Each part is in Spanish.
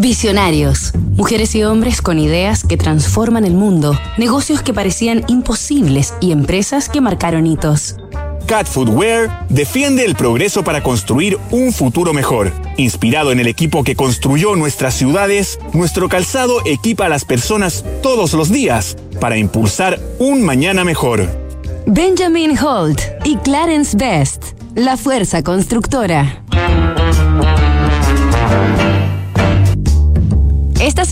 Visionarios. Mujeres y hombres con ideas que transforman el mundo, negocios que parecían imposibles y empresas que marcaron hitos. Cat Footwear defiende el progreso para construir un futuro mejor. Inspirado en el equipo que construyó nuestras ciudades, nuestro calzado equipa a las personas todos los días para impulsar un mañana mejor. Benjamin Holt y Clarence Best, la fuerza constructora.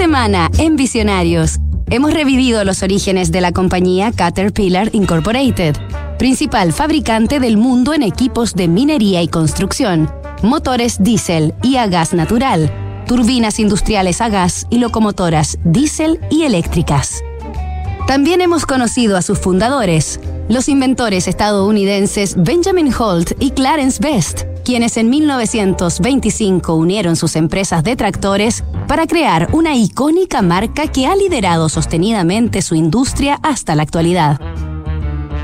Semana, en Visionarios, hemos revivido los orígenes de la compañía Caterpillar Incorporated, principal fabricante del mundo en equipos de minería y construcción, motores diésel y a gas natural, turbinas industriales a gas y locomotoras diésel y eléctricas. También hemos conocido a sus fundadores, los inventores estadounidenses Benjamin Holt y Clarence Best, quienes en 1925 unieron sus empresas de tractores para crear una icónica marca que ha liderado sostenidamente su industria hasta la actualidad.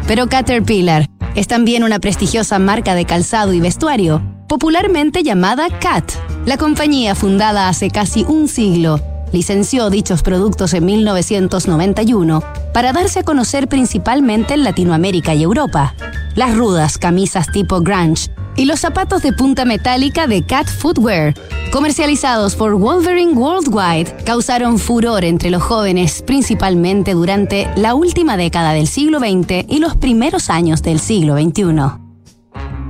Pero Caterpillar es también una prestigiosa marca de calzado y vestuario, popularmente llamada CAT. La compañía fundada hace casi un siglo licenció dichos productos en 1991 para darse a conocer principalmente en Latinoamérica y Europa. Las rudas camisas tipo grunge y los zapatos de punta metálica de Cat Footwear, comercializados por Wolverine Worldwide, causaron furor entre los jóvenes, principalmente durante la última década del siglo XX y los primeros años del siglo XXI.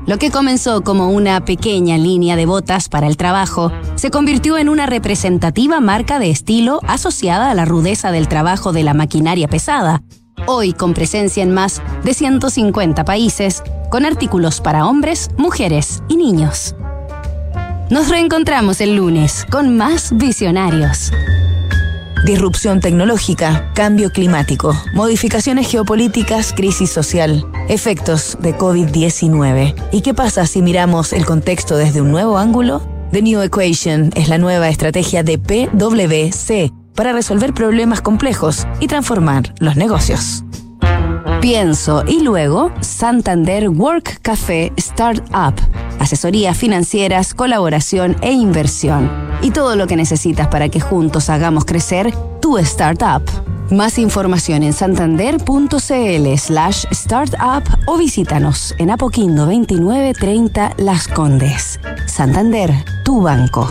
Lo que comenzó como una pequeña línea de botas para el trabajo se convirtió en una representativa marca de estilo asociada a la rudeza del trabajo de la maquinaria pesada, hoy con presencia en más de 150 países, con artículos para hombres, mujeres y niños. Nos reencontramos el lunes con más visionarios. Disrupción tecnológica, cambio climático, modificaciones geopolíticas, crisis social, efectos de COVID-19. ¿Y qué pasa si miramos el contexto desde un nuevo ángulo? The New Equation es la nueva estrategia de PwC para resolver problemas complejos y transformar los negocios. Pienso y luego Santander Work Café Startup. Asesorías financieras, colaboración e inversión. Y todo lo que necesitas para que juntos hagamos crecer tu startup. Más información en santander.cl slash startup o visítanos en Apoquindo 2930 Las Condes. Santander, tu banco.